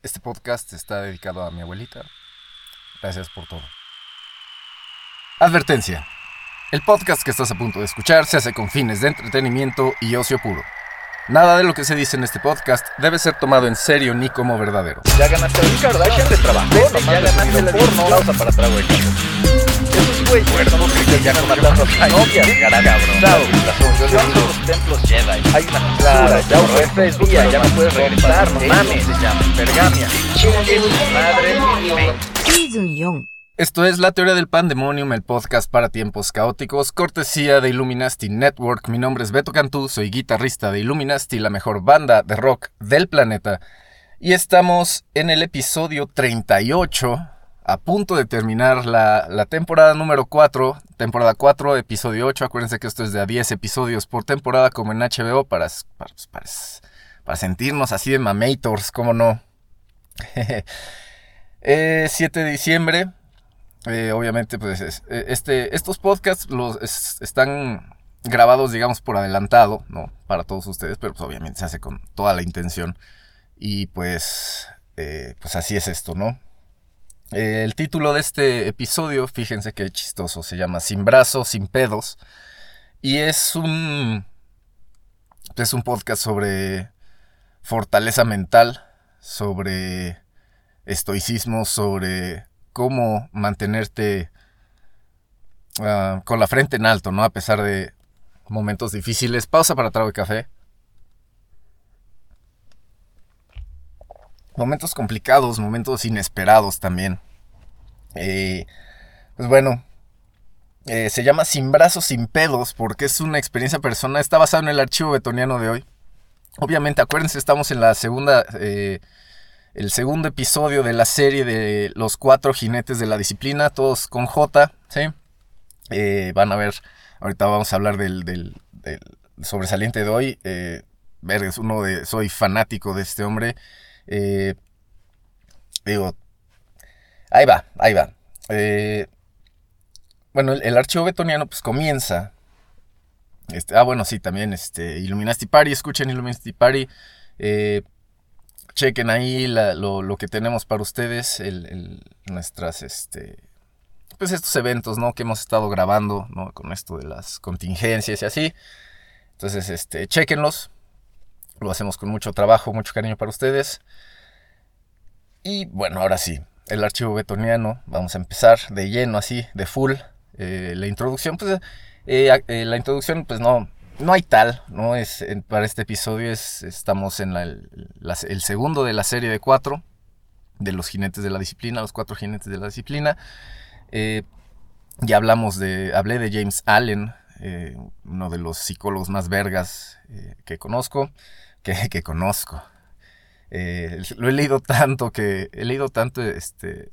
Este podcast está dedicado a mi abuelita. Gracias por todo. Advertencia. El podcast que estás a punto de escuchar se hace con fines de entretenimiento y ocio puro. Nada de lo que se dice en este podcast debe ser tomado en serio ni como verdadero. Ya ganaste el Kardashian de trabajo, ya ganaste la porno. Pausa para trago de Esos güey, muertos que ya matando a novias, cabrón. Chao, los templos Jedi. Hay una clara, ya fue Facebook, ya me puedes regresar, no mames. Se llama Pergamia. Chingue su madre, Season 4 Esto es La Teoría del Pandemonium, el podcast para tiempos caóticos, cortesía de Illuminati Network. Mi nombre es Beto Cantú, soy guitarrista de Illuminati, la mejor banda de rock del planeta. Y estamos en el episodio 38, a punto de terminar la, temporada número 4, temporada 4, episodio 8. Acuérdense que esto es de a 10 episodios por temporada, como en HBO, para, para, para, sentirnos así de mamators, ¿cómo no? eh, 7 de diciembre, eh, obviamente, pues eh, este, estos podcasts los es, están grabados, digamos, por adelantado, ¿no? Para todos ustedes, pero pues obviamente se hace con toda la intención. Y pues, eh, pues así es esto, ¿no? Eh, el título de este episodio, fíjense qué chistoso, se llama Sin brazos, sin pedos. Y es un, es un podcast sobre fortaleza mental, sobre estoicismo, sobre cómo mantenerte uh, con la frente en alto, ¿no? A pesar de momentos difíciles. Pausa para trago de café. Momentos complicados, momentos inesperados también. Eh, pues bueno, eh, se llama Sin brazos, sin pedos, porque es una experiencia personal. Está basado en el archivo betoniano de hoy. Obviamente, acuérdense, estamos en la segunda... Eh, el segundo episodio de la serie de los cuatro jinetes de la disciplina, todos con J, ¿sí? Eh, van a ver, ahorita vamos a hablar del, del, sobresaliente de hoy. Ver, es uno de, soy fanático de este hombre. Eh, digo, ahí va, ahí va. Eh, bueno, el, archivo betoniano pues comienza. Este, ah, bueno, sí, también este, Illuminati Party, escuchen Illuminati Party. Eh, chequen ahí lo, lo, que tenemos para ustedes, el, nuestras, este, pues estos eventos, ¿no? Que hemos estado grabando, ¿no? Con esto de las contingencias y así. Entonces, este, chequenlos. Lo hacemos con mucho trabajo, mucho cariño para ustedes. Y bueno, ahora sí, el archivo betoniano. Vamos a empezar de lleno, así, de full. Eh, la introducción, pues, eh, eh, la introducción, pues no, no hay tal, ¿no? Es, para este episodio es, estamos en la, el segundo de la serie de cuatro, de los jinetes de la disciplina, los cuatro jinetes de la disciplina. Ya hablamos de, hablé de James Allen, uno de los psicólogos más vergas que conozco, que, conozco. Eh, lo he leído tanto que, he leído tanto este,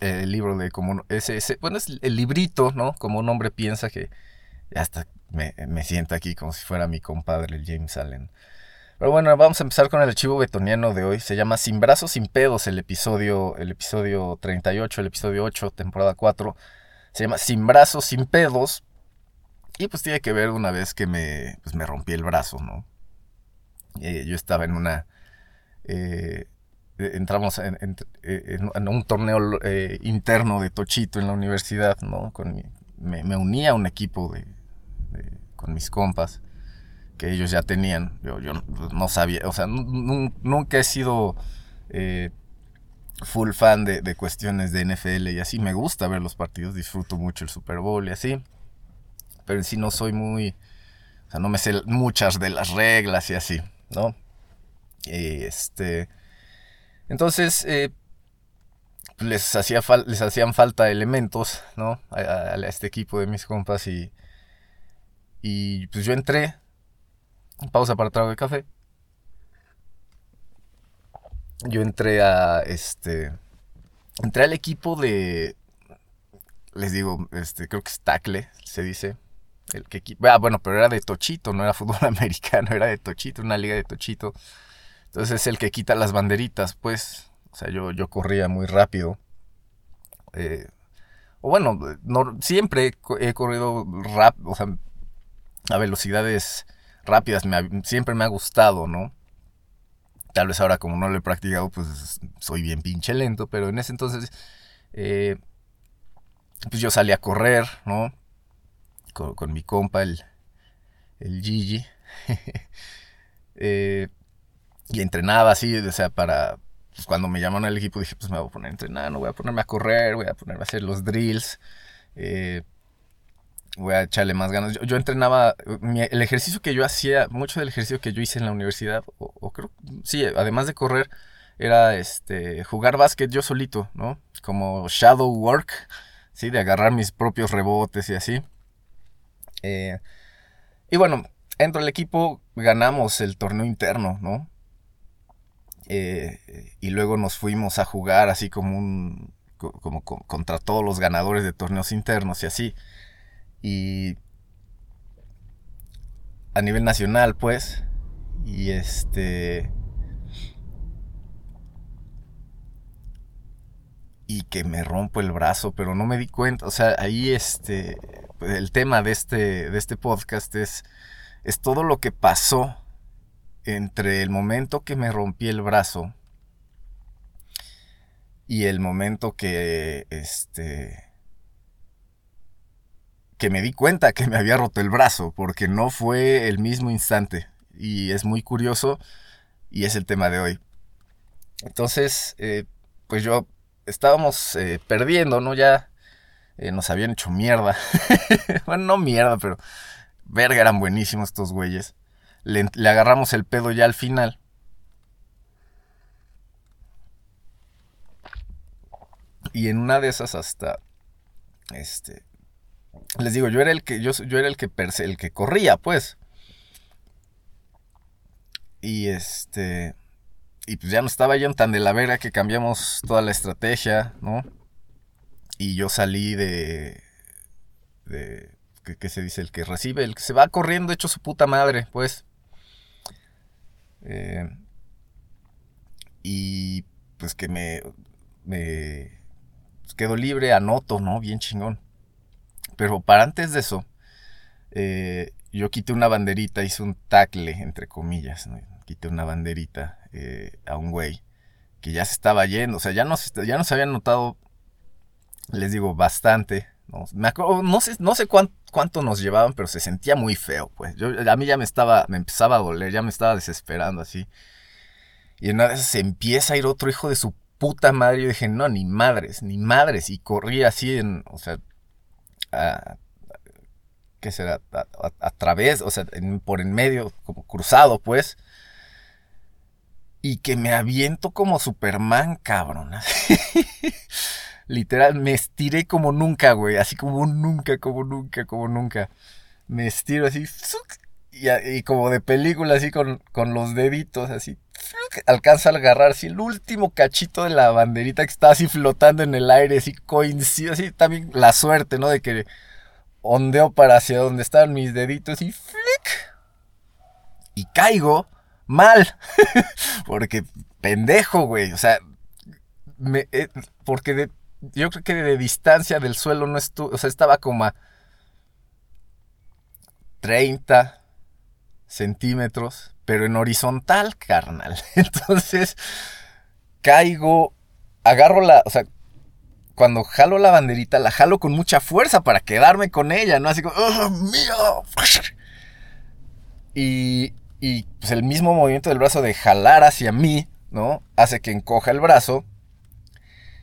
el libro de como, ese, ese, bueno, es el librito, ¿no? Como un hombre piensa que hasta me, me, siento aquí como si fuera mi compadre, el James Allen. Pero bueno, vamos a empezar con el archivo betoniano de hoy. Se llama Sin brazos, sin pedos, el episodio, el episodio 38, el episodio 8, temporada 4. Se llama Sin brazos, sin pedos. Y pues tiene que ver una vez que me, pues me rompí el brazo, ¿no? Eh, yo estaba en una... Eh, entramos en, un torneo eh, interno de Tochito en la universidad, ¿no? Con mi, me, me uní a un equipo de, de, con mis compas que ellos ya tenían. Yo, yo no sabía, o sea, nunca he sido eh, full fan de, de, cuestiones de NFL y así. Me gusta ver los partidos, disfruto mucho el Super Bowl y así. Pero en sí no soy muy, o sea, no me sé muchas de las reglas y así, ¿no? Este, entonces, eh, les, hacía les hacían falta elementos, ¿no? A, este equipo de mis compas y, y pues yo entré. Pausa para trago de café. Yo entré a este. Entré al equipo de. Les digo, este, creo que es Tacle, se dice. El que, ah, bueno, pero era de Tochito, no era fútbol americano, era de Tochito, una liga de Tochito. Entonces es el que quita las banderitas, pues. O sea, yo, yo corría muy rápido. Eh, o bueno, no, siempre he corrido sea, a velocidades rápidas, siempre me ha gustado, ¿no? Tal vez ahora como no lo he practicado, pues soy bien pinche lento, pero en ese entonces, eh, pues yo salí a correr, ¿no? Con, mi compa, el, el Gigi. eh, y entrenaba así, o sea, para, pues cuando me llamaron al equipo dije, pues me voy a poner a entrenar, no voy a ponerme a correr, voy a ponerme a hacer los drills, eh, voy a echarle más ganas. Yo, entrenaba, el ejercicio que yo hacía, mucho del ejercicio que yo hice en la universidad, o, creo, sí, además de correr, era este, jugar básquet yo solito, ¿no? Como shadow work, ¿sí? De agarrar mis propios rebotes y así. Eh, y bueno, entro al equipo, ganamos el torneo interno, ¿no? Eh, y luego nos fuimos a jugar así como un. como, contra todos los ganadores de torneos internos y así. Y. a nivel nacional, pues. Y este. y que me rompo el brazo, pero no me di cuenta, o sea, ahí este, el tema de este, de este podcast es, es todo lo que pasó entre el momento que me rompí el brazo y el momento que este que me di cuenta que me había roto el brazo porque no fue el mismo instante. Y es muy curioso y es el tema de hoy. Entonces eh, pues yo estábamos eh, perdiendo no ya eh, nos habían hecho mierda bueno no mierda pero verga eran buenísimos estos güeyes le, agarramos el pedo ya al final. Y en una de esas hasta este les digo, yo era el que yo, yo era el que el que corría, pues. Y este y pues ya no estaba yo tan de la vera que cambiamos toda la estrategia, ¿no? Y yo salí de de ¿qué, se dice? El que recibe, el que se va corriendo hecho su puta madre, pues. Eh, y pues que me, me quedo libre, anoto, ¿no? Bien chingón. Pero para antes de eso, eh, yo quité una banderita, hice un tackle, entre comillas, quité una banderita eh, a un güey que ya se estaba yendo, o sea, ya no ya nos habían notado, les digo, bastante. No, me acuerdo, no sé, no sé cuánto, cuánto nos llevaban, pero se sentía muy feo, pues. Yo, a mí ya me estaba, me empezaba a doler, ya me estaba desesperando así. Y una vez se empieza a ir otro hijo de su puta madre. Yo dije, no, ni madres, ni madres. Y corrí así en, o sea, ¿qué será? A, través, o sea, por en medio, como cruzado, pues. Y que me aviento como Superman, cabrón. Literal, me estiré como nunca, güey. Así como nunca, como nunca, como nunca. Me estiro así. Y, como de película, así con, los deditos, así. Alcanza a agarrar así el último cachito de la banderita que está así flotando en el aire, así coincide, así también la suerte, ¿no? De que ondeo para hacia donde estaban mis deditos y flick. Y caigo mal. porque pendejo, güey. O sea, me, eh, porque de, yo creo que de distancia del suelo no estuvo, o sea, estaba como a 30 centímetros, pero en horizontal, carnal. Entonces, caigo, agarro la, o sea, cuando jalo la banderita, la jalo con mucha fuerza para quedarme con ella, ¿no? Así como, ¡oh, mío! Y, y pues el mismo movimiento del brazo de jalar hacia mí, ¿no? Hace que encoja el brazo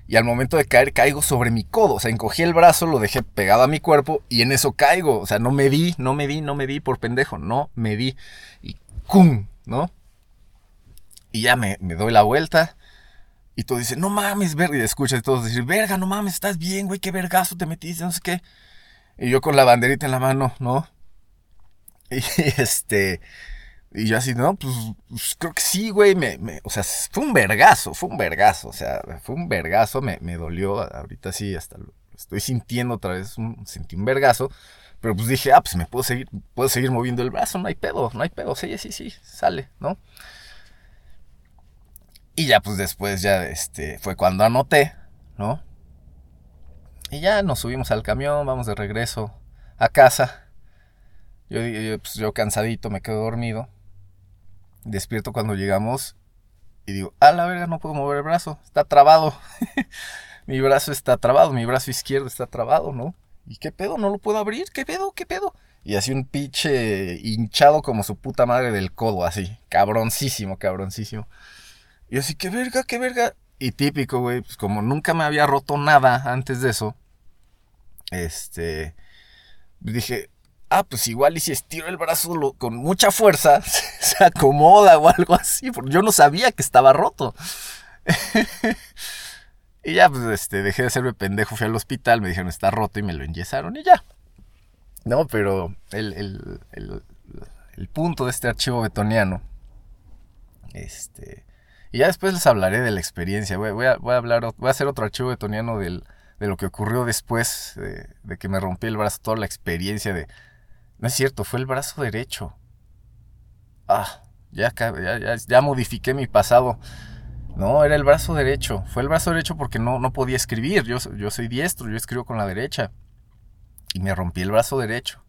y al momento de caer caigo sobre mi codo. O sea, encogí el brazo, lo dejé pegado a mi cuerpo y en eso caigo. O sea, no me di, no me di, no me di por pendejo, no me di. Y ¡cum! ¿No? Y ya me, doy la vuelta. Y tú dices, no mames, verga. Y escuchas todos decir, verga, no mames, estás bien, güey, qué vergazo te metiste, no sé qué. Y yo con la banderita en la mano, ¿no? Y este. Y yo así, no, pues, pues, creo que sí, güey, me, o sea, fue un vergazo, fue un vergazo, o sea, fue un vergazo, me, me dolió, ahorita sí, hasta lo estoy sintiendo otra vez, un, sentí un vergazo, pero pues dije, ah, pues me puedo seguir, puedo seguir moviendo el brazo, no hay pedo, no hay pedo, sí, sí, sí, sale, ¿no? Y ya pues después ya, este, fue cuando anoté, ¿no? Y ya nos subimos al camión, vamos de regreso a casa. Yo, pues, yo cansadito, me quedo dormido. Despierto cuando llegamos y digo, a la verga, no puedo mover el brazo, está trabado. mi brazo está trabado, mi brazo izquierdo está trabado, ¿no? ¿Y qué pedo? ¿No lo puedo abrir? ¿Qué pedo? ¿Qué pedo? Y así un pinche hinchado como su puta madre del codo, así. Cabroncísimo, cabroncísimo. Y así, qué verga, qué verga. Y típico, güey, pues como nunca me había roto nada antes de eso, este, dije, ah, pues igual y si estiro el brazo con mucha fuerza, se acomoda o algo así, porque yo no sabía que estaba roto. y ya, pues, este, dejé de serme pendejo, fui al hospital, me dijeron, está roto y me lo enyesaron y ya. No, pero el, el, el, punto de este archivo betoniano, este, y ya después les hablaré de la experiencia, voy, voy, a, hablar, voy a hacer otro archivo betoniano del, de lo que ocurrió después de, de que me rompí el brazo, toda la experiencia de no es cierto, fue el brazo derecho. Ah, ya, ya, ya, modifiqué mi pasado. No, era el brazo derecho. Fue el brazo derecho porque no, no podía escribir. Yo, yo soy diestro, yo escribo con la derecha. Y me rompí el brazo derecho.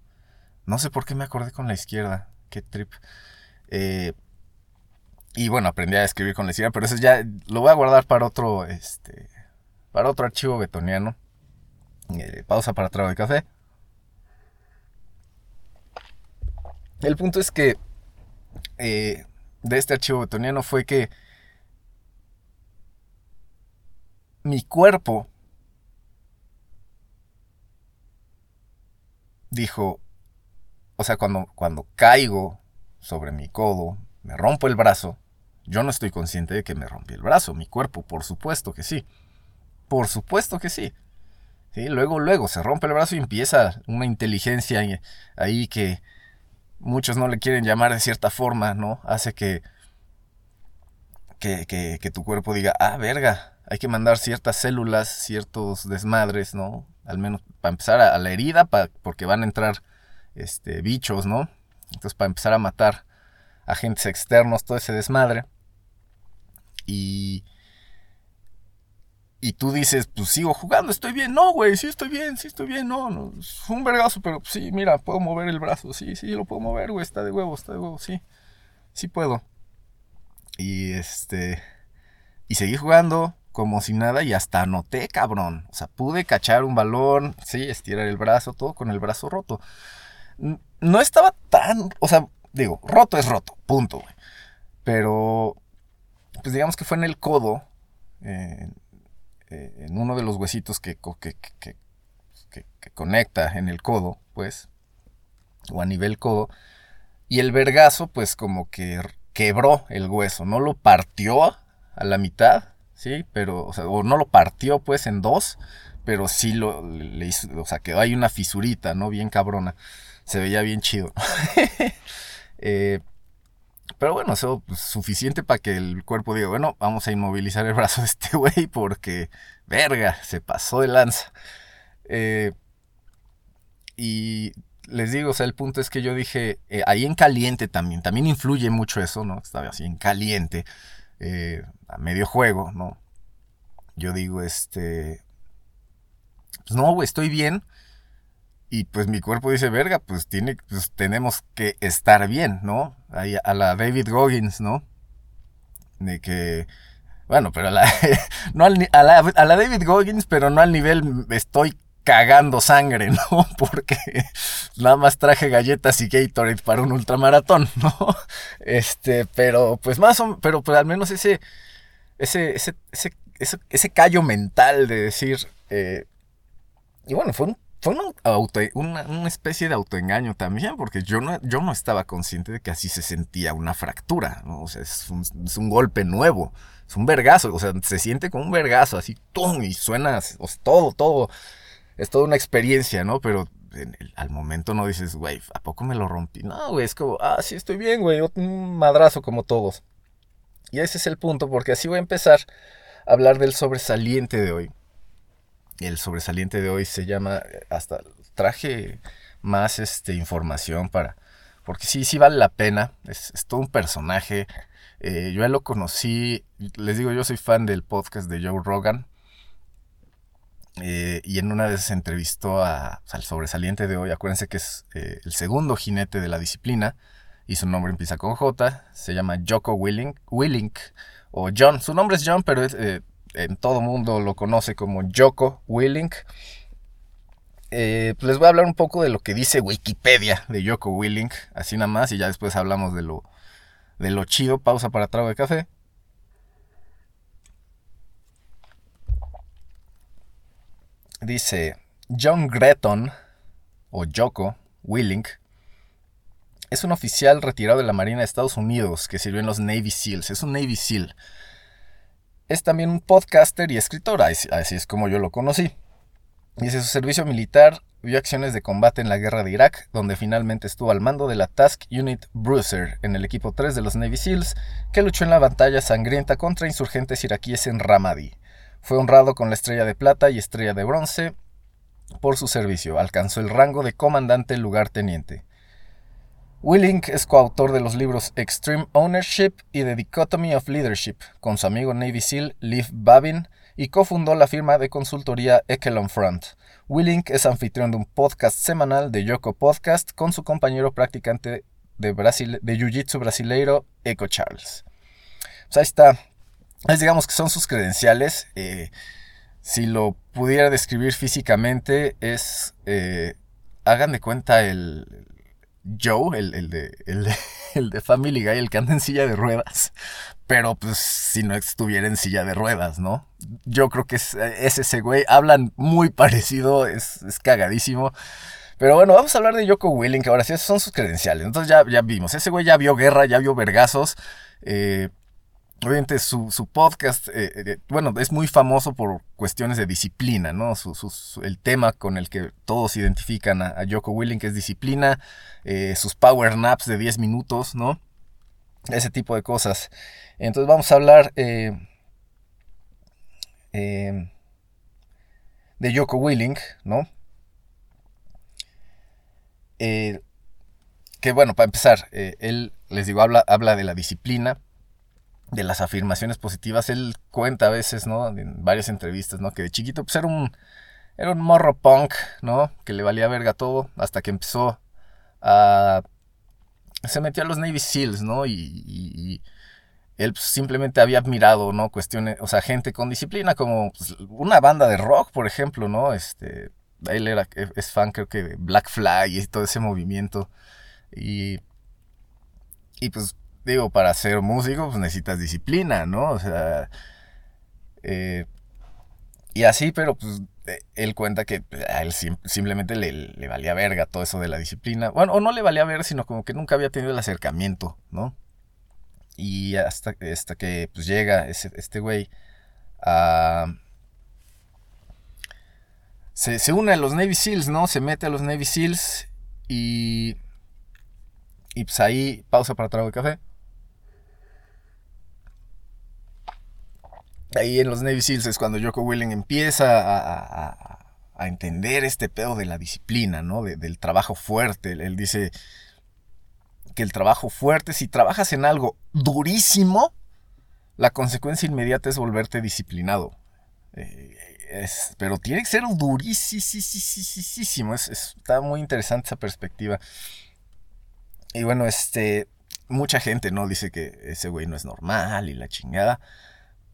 No sé por qué me acordé con la izquierda. Qué trip. Eh, y bueno, aprendí a escribir con la izquierda, pero eso ya lo voy a guardar para otro, este, para otro archivo betoniano. Eh, pausa para trago de café. El punto es que eh, de este archivo betoniano fue que mi cuerpo dijo, o sea, cuando, cuando caigo sobre mi codo, me rompo el brazo, yo no estoy consciente de que me rompí el brazo, mi cuerpo, por supuesto que sí. Por supuesto que sí. ¿Sí? Luego, luego se rompe el brazo y empieza una inteligencia ahí que, muchos no le quieren llamar de cierta forma, ¿no? Hace que, que, que, tu cuerpo diga, ah, verga, hay que mandar ciertas células, ciertos desmadres, ¿no? Al menos para empezar a, la herida, porque van a entrar este, bichos, ¿no? Entonces para empezar a matar agentes externos, todo ese desmadre. Y, y tú dices, pues sigo jugando, estoy bien. No, güey, sí estoy bien, sí estoy bien. No, no, es un vergazo, pero sí, mira, puedo mover el brazo. Sí, sí, lo puedo mover, güey, está de huevo, está de huevo, sí. Sí puedo. Y este. Y seguí jugando como si nada y hasta anoté, cabrón. O sea, pude cachar un balón, sí, estirar el brazo, todo con el brazo roto. No estaba tan. O sea, digo, roto es roto, punto, güey. Pero. Pues digamos que fue en el codo. Eh, eh, en uno de los huesitos que, que, que, que, conecta en el codo, pues, o a nivel codo, y el vergazo, pues, como que quebró el hueso, no lo partió a la mitad, ¿sí? Pero, o no lo partió, pues, en dos, pero sí lo, le hizo, o sea, quedó ahí una fisurita, ¿no? Bien cabrona, se veía bien chido. eh, pero bueno, eso es suficiente para que el cuerpo diga, bueno, vamos a inmovilizar el brazo de este güey porque, verga, se pasó de lanza. Eh, y les digo, o sea, el punto es que yo dije, eh, ahí en caliente también, también influye mucho eso, ¿no? Estaba así en caliente, eh, a medio juego, ¿no? Yo digo, este, pues no, güey, estoy bien, y pues mi cuerpo dice, verga, pues, tiene, pues tenemos que estar bien, ¿no? Ahí a la David Goggins, ¿no? De que, bueno, pero a la, no a, la, David Goggins, pero no al nivel estoy cagando sangre, ¿no? Porque nada más traje galletas y Gatorade para un ultramaratón, ¿no? Este, pero pues más o pero pues al menos ese, ese, ese, ese, ese, ese callo mental de decir, eh, y bueno, fue un fue una, una, especie de autoengaño también, porque yo no, yo no estaba consciente de que así se sentía una fractura, ¿no? O sea, es un, es un golpe nuevo, es un vergazo, o sea, se siente como un vergazo, así, ¡tum! y suena, o sea, todo, todo, es toda una experiencia, ¿no? Pero al momento no dices, güey, ¿a poco me lo rompí? No, güey, es como, ah, sí, estoy bien, güey, un madrazo como todos. Y ese es el punto, porque así voy a empezar a hablar del sobresaliente de hoy el sobresaliente de hoy se llama, hasta traje más este, información para, porque sí, sí vale la pena, es, todo un personaje, eh, yo ya lo conocí, les digo, yo soy fan del podcast de Joe Rogan, eh, y en una vez se entrevistó a, al sobresaliente de hoy, acuérdense que es eh, el segundo jinete de la disciplina, y su nombre empieza con J, se llama Joko Willink, Willink o John. Su nombre es John, pero eh, en todo mundo lo conoce como Joko Willink. Eh, pues les voy a hablar un poco de lo que dice Wikipedia de Joko Willink, así nada más, y ya después hablamos de lo, de lo chido. Pausa para trago de café. Dice John Gretton, o Joko Willink, es un oficial retirado de la Marina de Estados Unidos que sirvió en los Navy SEALs. Es un Navy SEAL. Es también un podcaster y escritor, así es como yo lo conocí. Dice su servicio militar vio acciones de combate en la guerra de Irak, donde finalmente estuvo al mando de la Task Unit Bruiser en el equipo 3 de los Navy SEALs, que luchó en la batalla sangrienta contra insurgentes iraquíes en Ramadi. Fue honrado con la estrella de plata y estrella de bronce por su servicio. Alcanzó el rango de comandante lugarteniente. Willink es coautor de los libros Extreme Ownership y The Dichotomy of Leadership, con su amigo Navy SEAL Liv Babin, y cofundó la firma de consultoría Echelon Front. Willink es anfitrión de un podcast semanal de Yoko Podcast con su compañero practicante de, Jiu-Jitsu brasileiro, Eco Charles. Pues ahí está. digamos que son sus credenciales. Eh, si lo pudiera describir físicamente, es. Eh, hagan de cuenta el, Joe, el, de, el, de, Family Guy, el que anda en silla de ruedas. Pero pues si no estuviera en silla de ruedas, ¿no? Yo creo que es, ese güey. Hablan muy parecido, es, es, cagadísimo. Pero bueno, vamos a hablar de Yoko Willing, que ahora sí, esos son sus credenciales. Entonces ya, ya vimos, ese güey ya vio guerra, ya vio vergazos. Eh, Obviamente su, podcast, eh, eh, bueno, es muy famoso por cuestiones de disciplina, ¿no? el tema con el que todos identifican a, Joko Willing, que es disciplina, eh, sus power naps de 10 minutos, ¿no? Ese tipo de cosas. Entonces vamos a hablar de Joko Willing, ¿no? que bueno, para empezar, él, les digo, habla, habla de la disciplina de las afirmaciones positivas. Él cuenta a veces, ¿no? En varias entrevistas, ¿no? Que de chiquito pues era un, era un morro punk, ¿no? Que le valía verga todo hasta que empezó a... Se metió a los Navy SEALs, ¿no? Y, él pues, simplemente había admirado, ¿no? Cuestiones, o sea, gente con disciplina como pues, una banda de rock, por ejemplo, ¿no? Este, él era, es fan creo que de Black Flag y todo ese movimiento. Y, y pues digo, para ser músico pues necesitas disciplina, ¿no? O sea, eh, y así, pero pues eh, él cuenta que pues, a él simplemente le, valía verga todo eso de la disciplina. Bueno, o no le valía verga, sino como que nunca había tenido el acercamiento, ¿no? Y hasta, hasta que pues llega este güey a... Se, se une a los Navy SEALs, ¿no? Se mete a los Navy SEALs y... Y pues ahí pausa para trago de café. Ahí en los Navy Seals es cuando Joko Willing empieza a, entender este pedo de la disciplina, ¿no? del trabajo fuerte. Él, dice que el trabajo fuerte, si trabajas en algo durísimo, la consecuencia inmediata es volverte disciplinado. Eh, pero tiene que ser durísimo. está muy interesante esa perspectiva. Y bueno, este. Mucha gente, ¿no? Dice que ese güey no es normal y la chingada.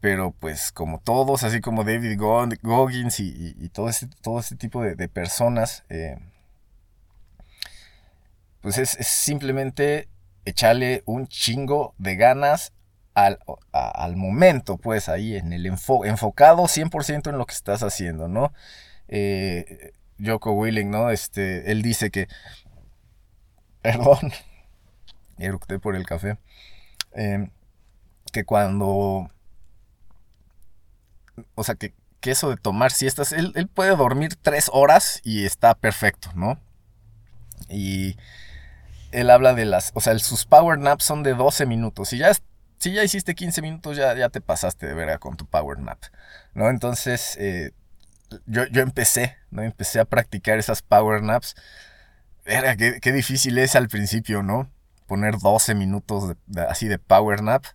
Pero pues como todos, así como David Goggins y, todo, este, todo este tipo de, personas, eh, pues es, simplemente echarle un chingo de ganas al, al momento, pues ahí en el enfocado 100% en lo que estás haciendo, ¿no? Eh, Joko Willing, ¿no? Este, él dice que, perdón, eructé por el café, eh, que cuando o sea, que, eso de tomar siestas, él, él, puede dormir tres horas y está perfecto, ¿no? Y él habla de las, o sea, sus power naps son de 12 minutos. Si ya, si ya hiciste 15 minutos, ya, ya te pasaste de verga con tu power nap, ¿no? Entonces, eh, yo, yo, empecé, ¿no? Empecé a practicar esas power naps. Verga, qué, qué difícil es al principio, ¿no? Poner 12 minutos así de power nap.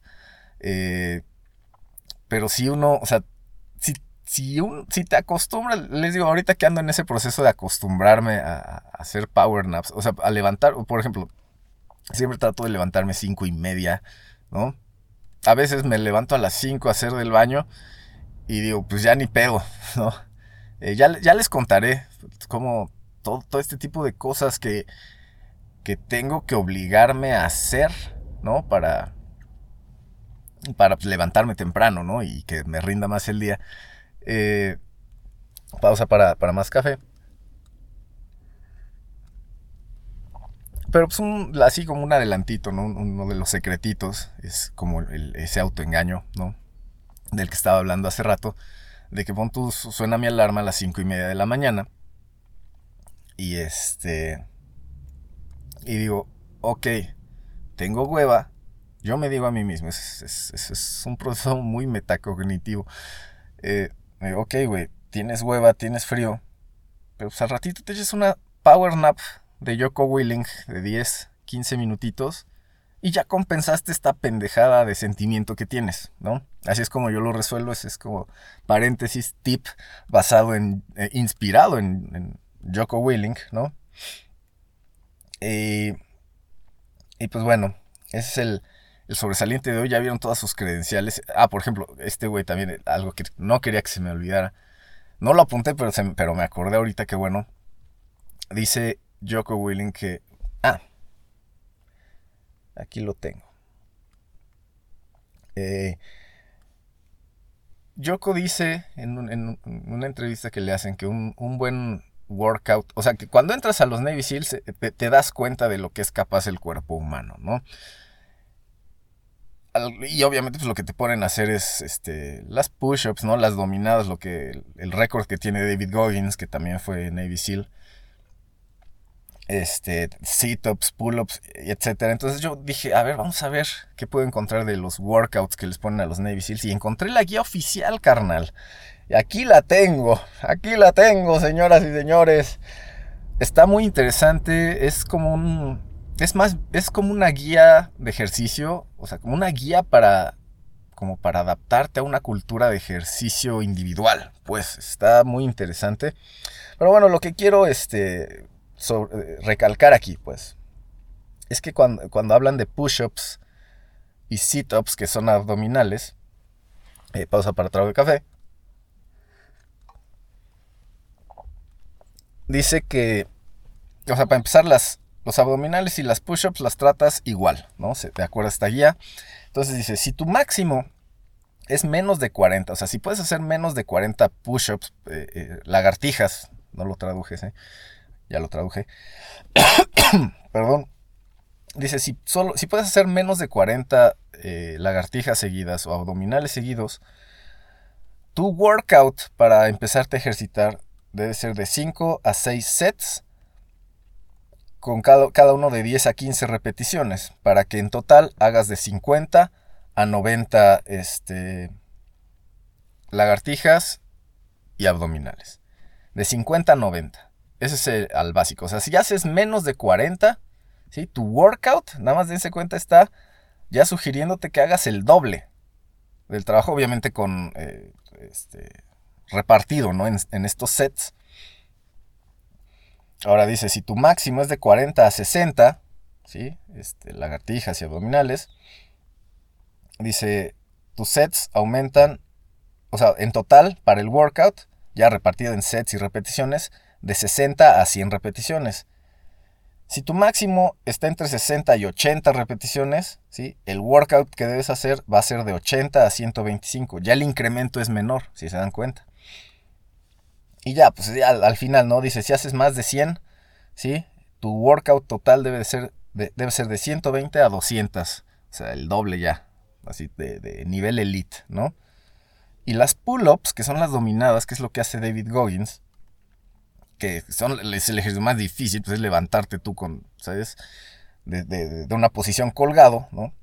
Eh, pero si uno, o sea, si, un, si te acostumbras, les digo, ahorita que ando en ese proceso de acostumbrarme a, hacer power naps, o sea, a levantar, por ejemplo, siempre trato de levantarme cinco y media, ¿no? a veces me levanto a las 5 a hacer del baño y digo, pues ya ni pedo, ¿no? Eh, ya, ya, les contaré cómo todo, todo, este tipo de cosas que, que tengo que obligarme a hacer, ¿no? Para, para levantarme temprano, ¿no? Y que me rinda más el día. Eh, pausa para, para más café. Pero pues así como un adelantito, ¿no? Uno de los secretitos es como ese autoengaño, ¿no? Del que estaba hablando hace rato. De que pon tú, suena mi alarma a las cinco y media de la mañana. Y este... Y digo, ok, tengo hueva. Yo me digo a mí mismo, es, es, un proceso muy metacognitivo. Eh, ok, güey, tienes hueva, tienes frío. Pero pues al ratito te echas una power nap de Yoko Willing de 10, 15 minutitos y ya compensaste esta pendejada de sentimiento que tienes, ¿no? Así es como yo lo resuelvo, es, como paréntesis, tip basado en, eh, inspirado en, en, Joko Willing, ¿no? Y, y pues bueno, ese es el, el sobresaliente de hoy, ya vieron todas sus credenciales. Ah, por ejemplo, este güey también, algo que no quería que se me olvidara. No lo apunté, pero, pero me acordé ahorita que bueno. Dice Joko Willing que... Ah, aquí lo tengo. Eh, Joko dice en, una entrevista que le hacen que un, buen workout, o sea, que cuando entras a los Navy SEALs te, te, das cuenta de lo que es capaz el cuerpo humano, ¿no? Y obviamente pues, lo que te ponen a hacer es este, las push-ups, ¿no? Las dominadas, lo que el récord que tiene David Goggins, que también fue Navy SEAL este, sit-ups, pull-ups, etc. Entonces yo dije, a ver, vamos a ver qué puedo encontrar de los workouts que les ponen a los Navy Seals. Y encontré la guía oficial, carnal. Y aquí la tengo, aquí la tengo, señoras y señores. Está muy interesante, es como un... Es más, es como una guía de ejercicio, o sea, como una guía para como para adaptarte a una cultura de ejercicio individual. Pues está muy interesante. Pero bueno, lo que quiero este recalcar aquí, pues, es que cuando, cuando hablan de push-ups y sit-ups, que son abdominales, eh, pausa para trago de café, dice que, o sea, para empezar, las, los abdominales y las push-ups las tratas igual, ¿no? ¿De acuerdo a esta guía? Entonces dice, si tu máximo es menos de 40, o sea, si puedes hacer menos de 40 push-ups, eh, lagartijas, no lo traduje, ¿eh? ya lo traduje. Perdón. Dice, si, solo, si puedes hacer menos de 40 eh, lagartijas seguidas o abdominales seguidos, tu workout para empezarte a ejercitar debe ser de 5 a 6 sets con cada, cada, uno de 10 a 15 repeticiones para que en total hagas de 50 a 90 este, lagartijas y abdominales. De 50 a 90. Ese es el, al básico. O sea, si haces menos de 40, ¿sí? tu workout, nada más dense cuenta, está ya sugiriéndote que hagas el doble del trabajo, obviamente con eh, este, repartido ¿no? en, estos sets. Ahora dice, si tu máximo es de 40 a 60, ¿sí? Este, lagartijas y abdominales, dice, tus sets aumentan, o sea, en total para el workout, ya repartido en sets y repeticiones, de 60 a 100 repeticiones. Si tu máximo está entre 60 y 80 repeticiones, ¿sí? el workout que debes hacer va a ser de 80 a 125. Ya el incremento es menor, si se dan cuenta. Y ya, pues al, final, ¿no? Dice, si haces más de 100, ¿sí? tu workout total debe, ser de, debe ser de 120 a 200. O sea, el doble ya, así de, nivel elite, ¿no? Y las pull-ups, que son las dominadas, que es lo que hace David Goggins, que son, es el ejercicio más difícil, pues es levantarte tú con, ¿sabes? De, una posición colgado, ¿no?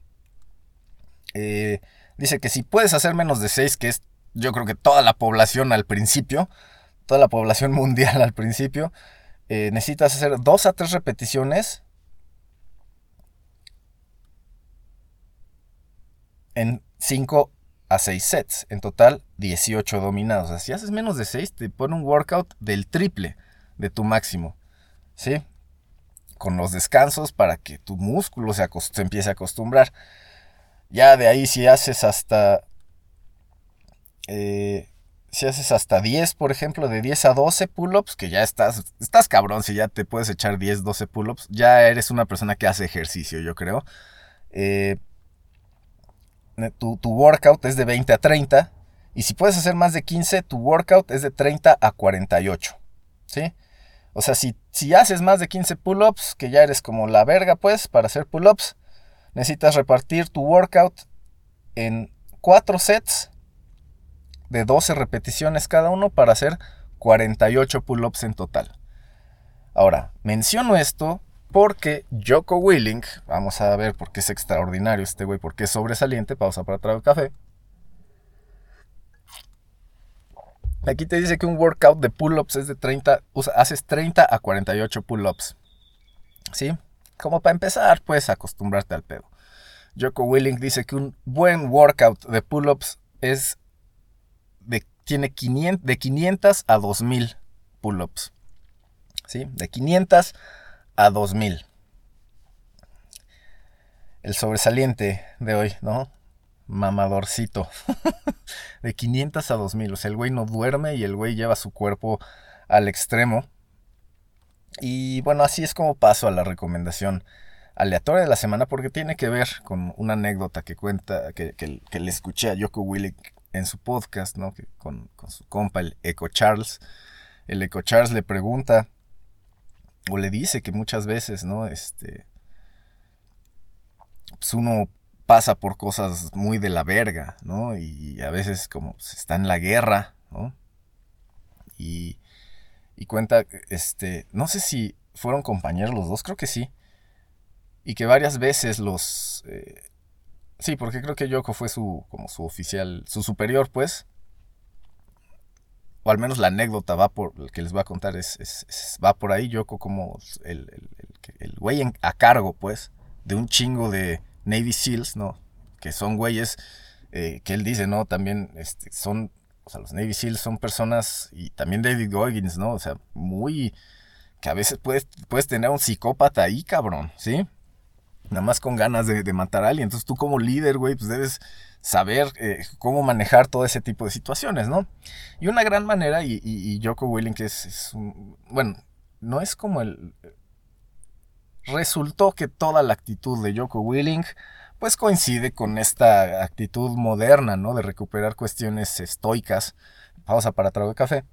Eh, dice que si puedes hacer menos de 6, que es yo creo que toda la población al principio, toda la población mundial al principio, eh, necesitas hacer 2 a 3 repeticiones en 5 a 6 sets. En total, 18 dominados. O sea, si haces menos de 6, te pone un workout del triple de tu máximo. ¿Sí? Con los descansos para que tu músculo se, empiece a acostumbrar. Ya de ahí si haces hasta... Eh, si haces hasta 10, por ejemplo, de 10 a 12 pull-ups, que ya estás, estás cabrón, si ya te puedes echar 10, 12 pull-ups, ya eres una persona que hace ejercicio, yo creo. Eh, tu, tu, workout es de 20 a 30, y si puedes hacer más de 15, tu workout es de 30 a 48, ¿sí? O sea, si, si haces más de 15 pull-ups, que ya eres como la verga, pues, para hacer pull-ups, necesitas repartir tu workout en 4 sets de 12 repeticiones cada uno para hacer 48 pull-ups en total. Ahora, menciono esto porque Joko Willing, vamos a ver por qué es extraordinario este güey, porque es sobresaliente, pausa para traer café. Aquí te dice que un workout de pull-ups es de 30, haces 30 a 48 pull-ups. ¿Sí? Como para empezar, puedes acostumbrarte al pedo. Joko Willing dice que un buen workout de pull-ups es tiene 500, de 500 a 2000 pull-ups. ¿Sí? De 500 a 2000. El sobresaliente de hoy, ¿no? Mamadorcito. de 500 a 2000. O sea, el güey no duerme y el güey lleva su cuerpo al extremo. Y bueno, así es como paso a la recomendación aleatoria de la semana porque tiene que ver con una anécdota que cuenta, que, le escuché a Yoko Willig en su podcast, ¿no? con, su compa, el Eco Charles. El Eco Charles le pregunta o le dice que muchas veces, ¿no? Este, pues uno pasa por cosas muy de la verga, ¿no? Y a veces como se está en la guerra, ¿no? Y, y cuenta, este, no sé si fueron compañeros los dos, creo que sí. Y que varias veces los... Eh, sí, porque creo que Yoko fue su, como su oficial, su superior, pues. O al menos la anécdota va por, el que les voy a contar es, va por ahí, Yoko como el, el, güey a cargo, pues, de un chingo de Navy SEALs, ¿no? Que son güeyes eh, que él dice, ¿no? También este, son o sea, los Navy SEALs son personas, y también David Goggins, ¿no? O sea, muy, que a veces puedes, puedes tener un psicópata ahí, cabrón, ¿sí? Nada más con ganas de, matar a alguien. Entonces tú como líder, güey, pues debes saber eh, cómo manejar todo ese tipo de situaciones, ¿no? Y una gran manera, y, y, Joko Willing, que es, un, bueno, no es como el... Resultó que toda la actitud de Joko Willing pues coincide con esta actitud moderna, ¿no? De recuperar cuestiones estoicas. Pausa para trago de café.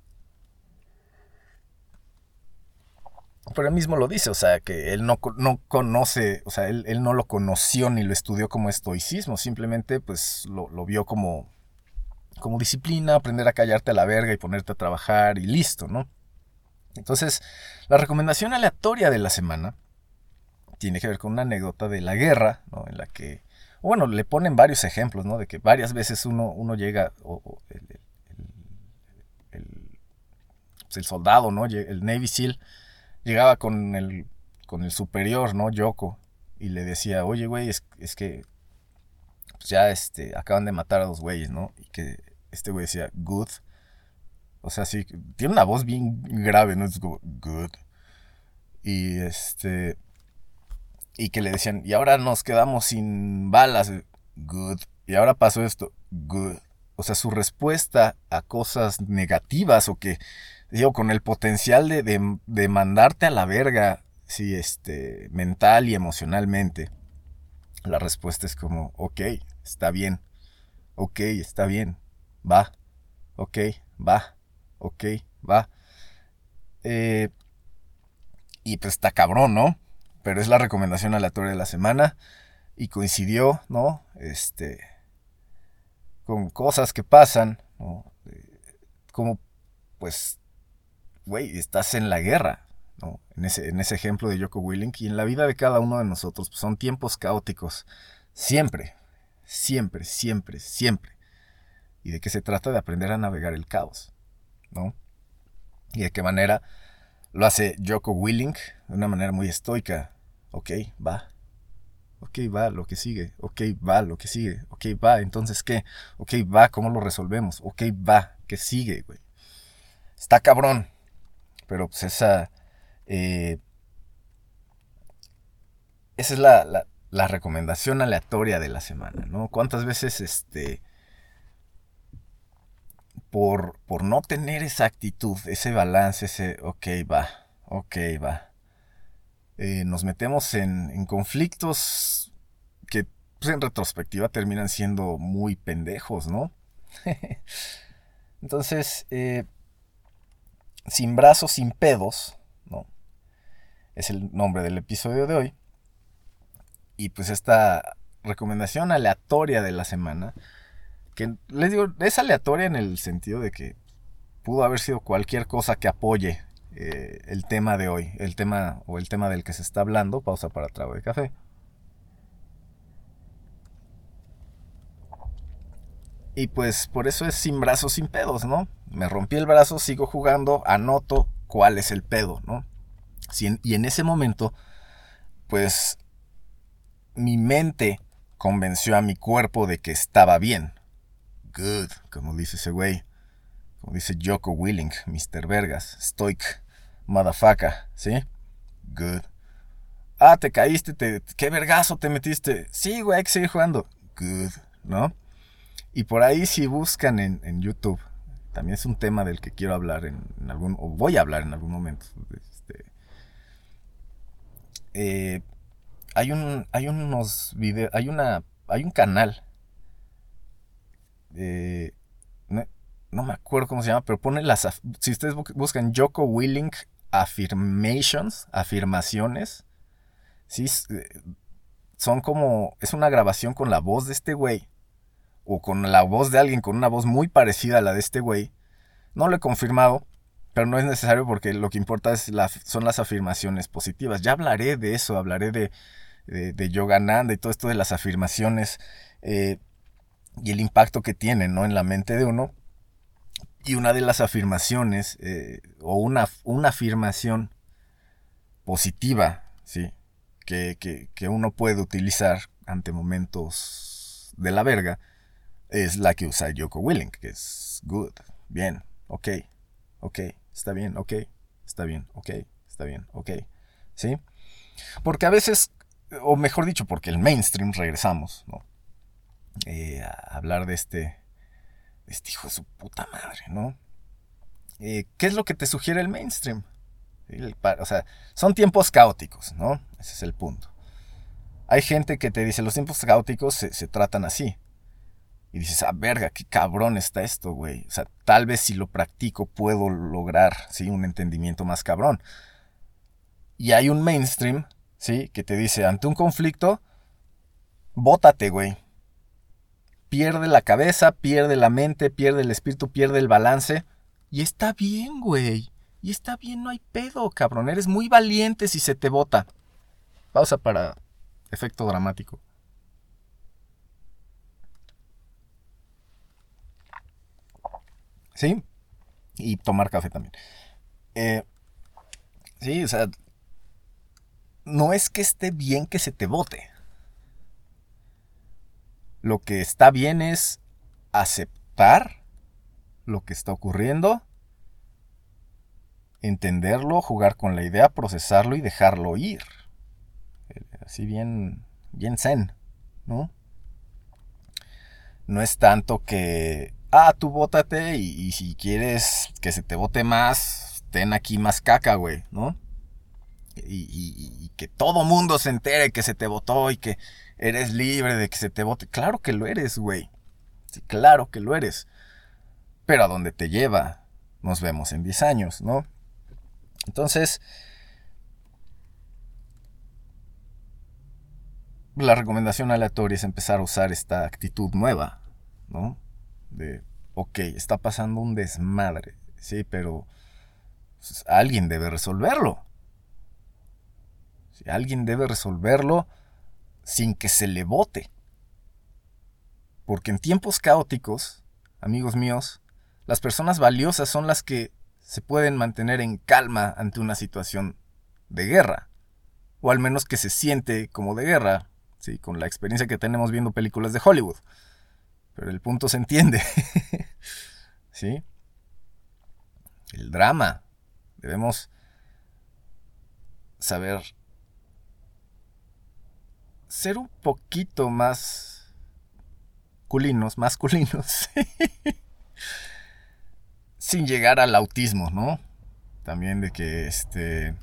Pero él mismo lo dice, o sea, que él no, no conoce, o sea, él, no lo conoció ni lo estudió como estoicismo, simplemente pues lo, lo, vio como, como disciplina, aprender a callarte a la verga y ponerte a trabajar y listo, ¿no? Entonces, la recomendación aleatoria de la semana tiene que ver con una anécdota de la guerra, ¿no? En la que, bueno, le ponen varios ejemplos, ¿no? De que varias veces uno, uno llega, o, el, pues, el, soldado, ¿no? El Navy SEAL llegaba con el, con el superior, ¿no? Yoko, y le decía, oye, güey, es, es que pues ya este, acaban de matar a dos güeyes, ¿no? Y que este güey decía, good. O sea, sí, tiene una voz bien grave, ¿no? Es good. Y este y que le decían, y ahora nos quedamos sin balas, good. Y ahora pasó esto, good. O sea, su respuesta a cosas negativas o que, digo, con el potencial de, de, mandarte a la verga, sí, este, mental y emocionalmente, la respuesta es como, ok, está bien, ok, está bien, va, ok, va, ok, va. Eh, y pues está cabrón, ¿no? pero es la recomendación aleatoria de la semana y coincidió, ¿no? Este, con cosas que pasan, ¿no? Como, pues, güey, estás en la guerra, ¿no? En ese, en ese ejemplo de Joko Willink y en la vida de cada uno de nosotros pues, son tiempos caóticos, siempre, siempre, siempre, siempre. Y de qué se trata de aprender a navegar el caos, ¿no? Y de qué manera lo hace Joko Willing de una manera muy estoica, Ok, va. Ok, va, lo que sigue. Ok, va, lo que sigue. Ok, va, entonces qué. Ok, va, ¿cómo lo resolvemos? Ok, va, ¿qué sigue, güey? Está cabrón. Pero pues esa... Eh, esa es la, la recomendación aleatoria de la semana, ¿no? ¿Cuántas veces, este, por, por no tener esa actitud, ese balance, ese, ok, va, ok, va, eh, nos metemos en, en conflictos que pues, en retrospectiva terminan siendo muy pendejos, ¿no? Entonces, eh, sin brazos, sin pedos, ¿no? Es el nombre del episodio de hoy. Y pues esta recomendación aleatoria de la semana, que les digo, es aleatoria en el sentido de que pudo haber sido cualquier cosa que apoye eh, el tema de hoy, el tema o el tema del que se está hablando. Pausa para trago de café. Y pues por eso es sin brazos, sin pedos, ¿no? Me rompí el brazo, sigo jugando, anoto cuál es el pedo, ¿no? y en ese momento, pues mi mente convenció a mi cuerpo de que estaba bien. Good, como dice ese güey. Como dice Joko Willing, Mr. Vergas, Stoic, motherfucker, ¿sí? Good. Ah, te caíste, te, qué vergazo te metiste. Sí, güey, hay que seguir jugando. Good, ¿no? Y por ahí si buscan en, YouTube, también es un tema del que quiero hablar en, algún, o voy a hablar en algún momento. Este, eh, hay un, hay unos videos, hay una, hay un canal, no, me acuerdo cómo se llama, pero pone las, si ustedes buscan Joko Willing Affirmations, afirmaciones, sí, eh, son como, es una grabación con la voz de este güey o con la voz de alguien con una voz muy parecida a la de este güey. No lo he confirmado, pero no es necesario porque lo que importa es son las afirmaciones positivas. Ya hablaré de eso, hablaré de, de, Yogananda y todo esto de las afirmaciones eh, y el impacto que tienen ¿no? en la mente de uno. Y una de las afirmaciones, eh, o una, una, afirmación positiva, ¿sí? Que, que, que uno puede utilizar ante momentos de la verga, es la que usa Yoko Willing, que es good, bien, ok, ok, está bien, ok, está bien, ok, está bien, ok, ¿sí? Porque a veces, o mejor dicho, porque el mainstream, regresamos, ¿no? Eh, a hablar de este, este hijo de su puta madre, ¿no? Eh, ¿Qué es lo que te sugiere el mainstream? o sea, son tiempos caóticos, ¿no? Ese es el punto. Hay gente que te dice, los tiempos caóticos se tratan así. Y dices, ah, verga, qué cabrón está esto, güey. O sea, tal vez si lo practico puedo lograr, ¿sí? Un entendimiento más cabrón. Y hay un mainstream, ¿sí? Que te dice, ante un conflicto, bótate, güey. Pierde la cabeza, pierde la mente, pierde el espíritu, pierde el balance. Y está bien, güey. Y está bien, no hay pedo, cabrón. Eres muy valiente si se te bota. Pausa para efecto dramático. ¿Sí? Y tomar café también. Eh, sí, o sea, no es que esté bien que se te vote. Lo que está bien es aceptar lo que está ocurriendo, entenderlo, jugar con la idea, procesarlo y dejarlo ir. Así bien, bien zen, ¿no? No es tanto que ah, tú bótate y, si quieres que se te vote más, ten aquí más caca, güey, ¿no? Y, que todo mundo se entere que se te votó y que eres libre de que se te vote. Claro que lo eres, güey. Sí, claro que lo eres. Pero a dónde te lleva, nos vemos en 10 años, ¿no? Entonces, la recomendación aleatoria es empezar a usar esta actitud nueva, ¿no? De, ok, está pasando un desmadre, sí, pero alguien debe resolverlo. alguien debe resolverlo sin que se le vote. Porque en tiempos caóticos, amigos míos, las personas valiosas son las que se pueden mantener en calma ante una situación de guerra. O al menos que se siente como de guerra, ¿sí? con la experiencia que tenemos viendo películas de Hollywood. Pero el punto se entiende. ¿Sí? El drama. Debemos saber ser un poquito más culinos, masculinos, sin llegar al autismo, ¿no? También de que, este,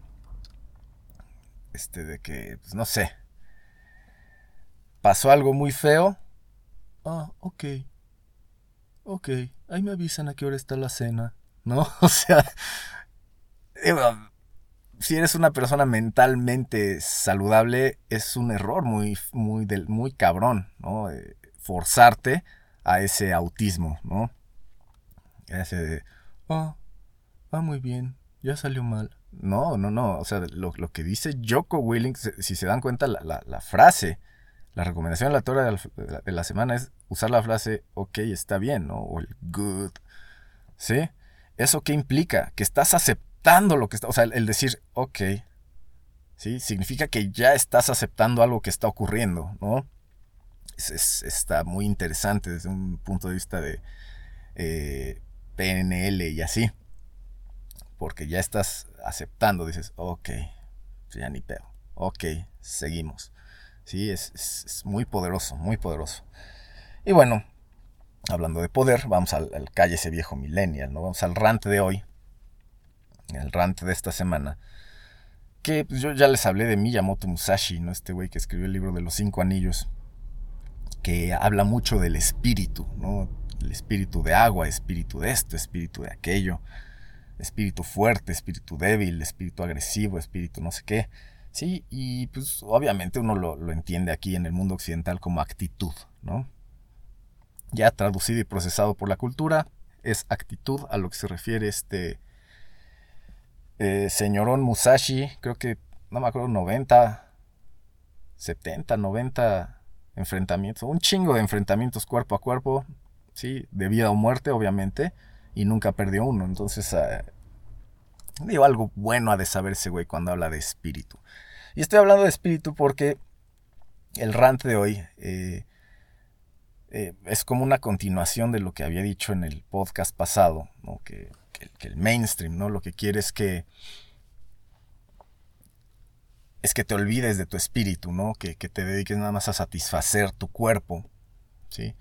este, de que, pues no sé, pasó algo muy feo. Ah, ok. Ok, ahí me avisan a qué hora está la cena, ¿no? O sea, si eres una persona mentalmente saludable, es un error muy, muy, del, muy cabrón, ¿no? Eh, forzarte a ese autismo, ¿no? Ese de, ah, ah, muy bien, ya salió mal. No, no, no, o sea, lo, que dice Joko Willing, si se dan cuenta, la, frase, la recomendación de la de la semana es usar la frase, ok, está bien, ¿no? O el good, ¿sí? ¿Eso qué implica? Que estás aceptando lo que está, o sea, el decir, ok, ¿sí? Significa que ya estás aceptando algo que está ocurriendo, ¿no? Es, está muy interesante desde un punto de vista de eh, PNL y así. Porque ya estás aceptando, dices, ok, ya ni pedo, ok, seguimos. Sí, es, muy poderoso, muy poderoso. Y bueno, hablando de poder, vamos al, calle ese viejo millennial, ¿no? Vamos al rant de hoy, el rant de esta semana, que pues, yo ya les hablé de Miyamoto Musashi, ¿no? Este güey que escribió el libro de los cinco anillos, que habla mucho del espíritu, ¿no? El espíritu de agua, espíritu de esto, espíritu de aquello, espíritu fuerte, espíritu débil, espíritu agresivo, espíritu no sé qué. Sí, y pues obviamente uno lo, lo entiende aquí en el mundo occidental como actitud, ¿no? ya traducido y procesado por la cultura, es actitud a lo que se refiere este eh, señorón Musashi, creo que, no me acuerdo, 90, 70, 90 enfrentamientos, un chingo de enfrentamientos cuerpo a cuerpo, ¿sí? De vida o muerte, obviamente, y nunca perdió uno. Entonces, uh, digo, algo bueno ha de saber ese güey cuando habla de espíritu. Y estoy hablando de espíritu porque el rant de hoy eh, eh, es como una continuación de lo que había dicho en el podcast pasado, que, el mainstream, ¿no? Lo que quiere es que es que te olvides de tu espíritu, ¿no? Que, te dediques nada más a satisfacer tu cuerpo, ¿sí?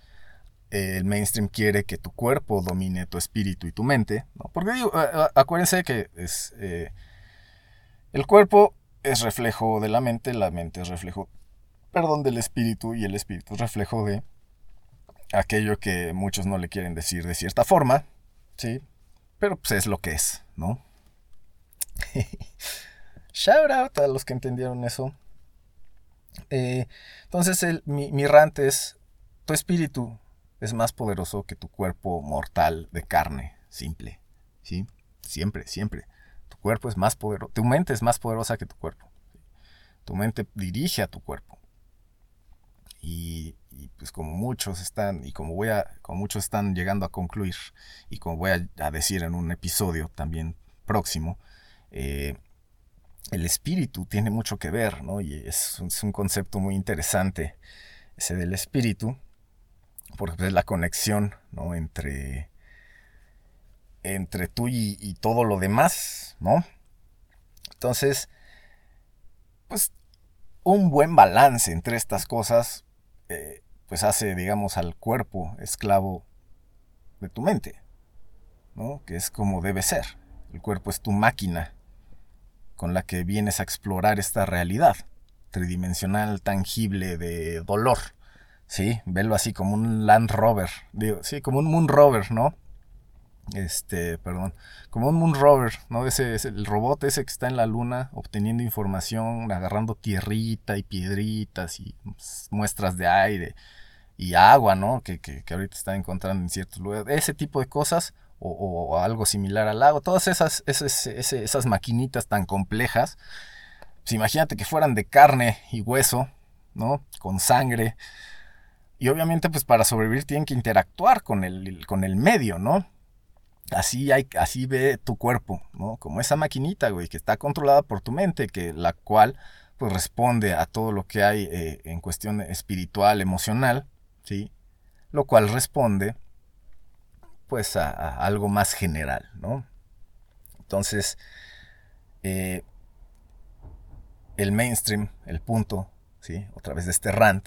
el mainstream quiere que tu cuerpo domine tu espíritu y tu mente, ¿no? Porque digo, acuérdense que es, eh, el cuerpo es reflejo de la mente, la mente es reflejo, perdón, del espíritu y el espíritu es reflejo de aquello que muchos no le quieren decir de cierta forma, ¿sí? Pero pues es lo que es, ¿no? Shout out a los que entendieron eso. Eh, entonces mi, mi rant es, tu espíritu es más poderoso que tu cuerpo mortal de carne, simple, ¿sí? Siempre, siempre. Tu cuerpo es más poderoso, tu mente es más poderosa que tu cuerpo. Tu mente dirige a tu cuerpo. Y, pues como muchos están, y como voy a, como muchos están llegando a concluir, y como voy a, decir en un episodio también próximo, eh, el espíritu tiene mucho que ver, ¿no? Y es, un concepto muy interesante ese del espíritu, porque pues, es la conexión, ¿no? Entre, entre tú y, todo lo demás, ¿no? Entonces, pues un buen balance entre estas cosas eh, pues hace, digamos, al cuerpo esclavo de tu mente, ¿no? Que es como debe ser. El cuerpo es tu máquina con la que vienes a explorar esta realidad tridimensional, tangible, de dolor. Sí, velo así como un Land Rover, digo, sí, como un Moon Rover, ¿no? Este, perdón, como un Moon Rover, ¿no? Ese, es el robot ese que está en la luna obteniendo información, agarrando tierrita y piedritas y muestras de aire y agua, ¿no? Que, que, ahorita están encontrando en ciertos lugares. Ese tipo de cosas o, algo similar al lago. Todas esas, esas, esas maquinitas tan complejas. Pues imagínate que fueran de carne y hueso, ¿no? Con sangre. Y obviamente pues para sobrevivir tienen que interactuar con el, con el medio, ¿no? Así, hay, así ve tu cuerpo, ¿no? Como esa maquinita, güey, que está controlada por tu mente, que la cual pues responde a todo lo que hay eh, en cuestión espiritual, emocional, ¿sí? Lo cual responde pues a, algo más general, ¿no? Entonces, eh, el mainstream, el punto, ¿sí? Otra vez de este rant.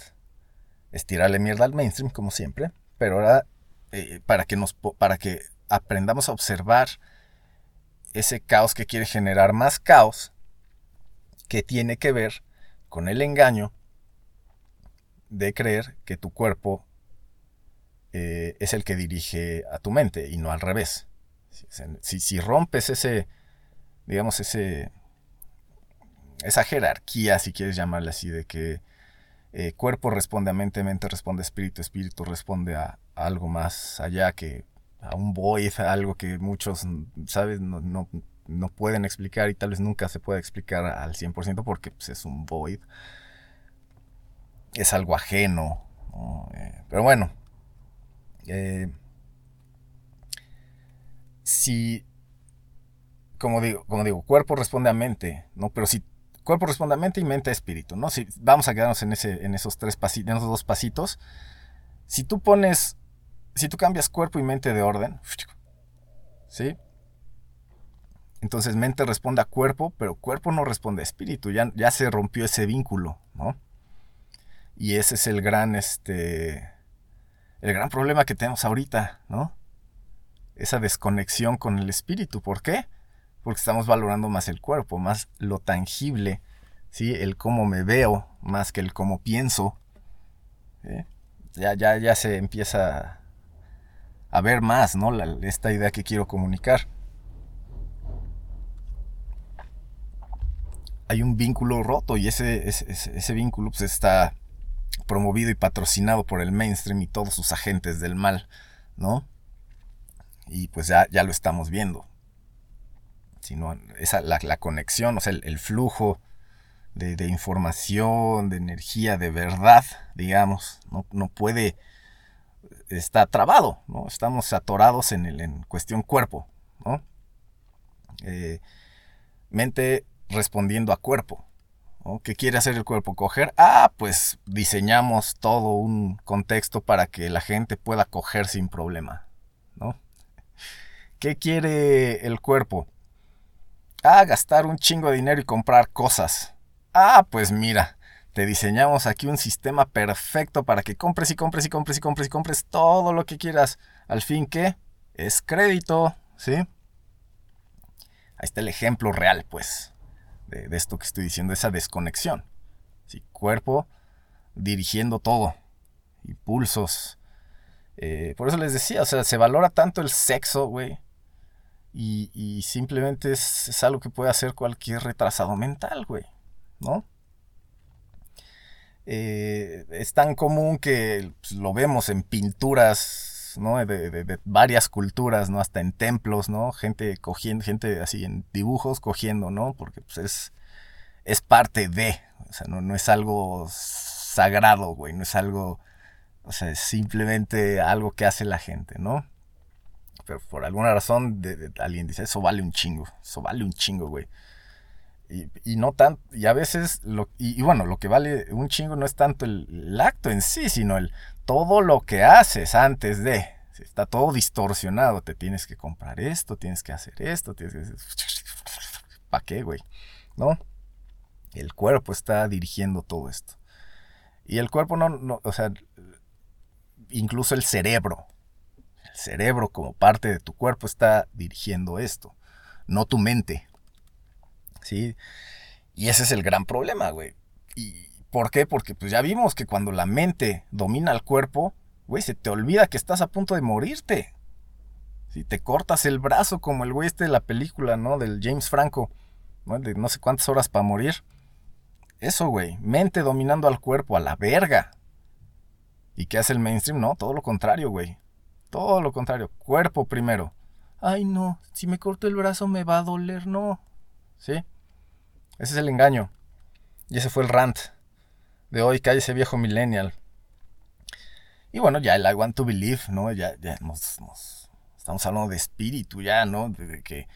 Estirarle mierda al mainstream, como siempre. Pero ahora, eh, para, que nos, para que aprendamos a observar ese caos que quiere generar más caos, que tiene que ver con el engaño de creer que tu cuerpo eh, es el que dirige a tu mente y no al revés. Si, si, rompes ese, digamos, ese, esa jerarquía, si quieres llamarla así, de que eh, cuerpo responde a mente, mente responde a espíritu, espíritu responde a, algo más allá que a un void, a algo que muchos, ¿sabes? No, no, pueden explicar y tal vez nunca se pueda explicar al 100% porque pues, es un void. Es algo ajeno. Eh, pero bueno, eh, si, como digo, como digo, cuerpo responde a mente, ¿no? Pero si cuerpo responde a mente y mente a espíritu, ¿no? Si vamos a quedarnos en, ese, en esos tres pasitos, en esos dos pasitos, si tú pones, si tú cambias cuerpo y mente de orden, ¿sí? Entonces mente responde a cuerpo, pero cuerpo no responde a espíritu, ya, ya se rompió ese vínculo, ¿no? Y ese es el gran, este, el gran problema que tenemos ahorita, ¿no? Esa desconexión con el espíritu. ¿Por qué? Porque estamos valorando más el cuerpo, más lo tangible, ¿sí? El cómo me veo, más que el cómo pienso. Ya, ya, ya se empieza a ver más, ¿no? esta idea que quiero comunicar. Hay un vínculo roto y ese, ese, vínculo pues, está promovido y patrocinado por el mainstream y todos sus agentes del mal, ¿no? Y pues ya, ya lo estamos viendo. Sino esa, la, conexión, o sea, el, flujo de, información, de energía, de verdad, digamos, no, puede, está trabado, ¿no? Estamos atorados en, el, en cuestión cuerpo, ¿no? Eh, mente respondiendo a cuerpo. ¿Qué quiere hacer el cuerpo? Coger. Ah, pues diseñamos todo un contexto para que la gente pueda coger sin problema. ¿no? ¿Qué quiere el cuerpo? Ah, gastar un chingo de dinero y comprar cosas. Ah, pues mira, te diseñamos aquí un sistema perfecto para que compres y compres y compres y compres y compres todo lo que quieras. Al fin, ¿qué? Es crédito, ¿sí? Ahí está el ejemplo real, pues de, esto que estoy diciendo, esa desconexión. ¿sí? Cuerpo dirigiendo todo, impulsos. Eh, por eso les decía, o sea, se valora tanto el sexo, güey. Y, simplemente es, algo que puede hacer cualquier retrasado mental, güey. ¿No? Eh, es tan común que pues, lo vemos en pinturas de, varias culturas, ¿no? Hasta en templos, ¿no? Gente cogiendo, gente así en dibujos cogiendo, ¿no? Porque pues, es, es parte de, o sea, no, es algo sagrado, güey, no es algo, o sea, es simplemente algo que hace la gente, ¿no? Pero por alguna razón alguien dice, eso vale un chingo, eso vale un chingo, güey. Y, no tan, y a veces, lo, y, bueno, lo que vale un chingo no es tanto el, acto en sí, sino el todo lo que haces antes de. Está todo distorsionado, te tienes que comprar esto, tienes que hacer esto, tienes que... ¿Para qué, güey? ¿No? El cuerpo está dirigiendo todo esto. Y el cuerpo no, no, o sea, incluso el cerebro, el cerebro como parte de tu cuerpo está dirigiendo esto, no tu mente. ¿Sí? Y ese es el gran problema, güey. ¿Y por qué? Porque pues ya vimos que cuando la mente domina al cuerpo, güey, se te olvida que estás a punto de morirte. Si te cortas el brazo como el güey este de la película, ¿no? Del James Franco, ¿no? De no sé cuántas horas para morir. Eso, güey. Mente dominando al cuerpo, a la verga. ¿Y qué hace el mainstream? No, todo lo contrario, güey. Todo lo contrario. Cuerpo primero. Ay, no, si me corto el brazo me va a doler, no. ¿Sí? Ese es el engaño. Y ese fue el rant de hoy, que hay ese viejo millennial. Y bueno, ya el I want to believe, ¿no? Ya, ya nos, estamos hablando de espíritu ya, ¿no? De, que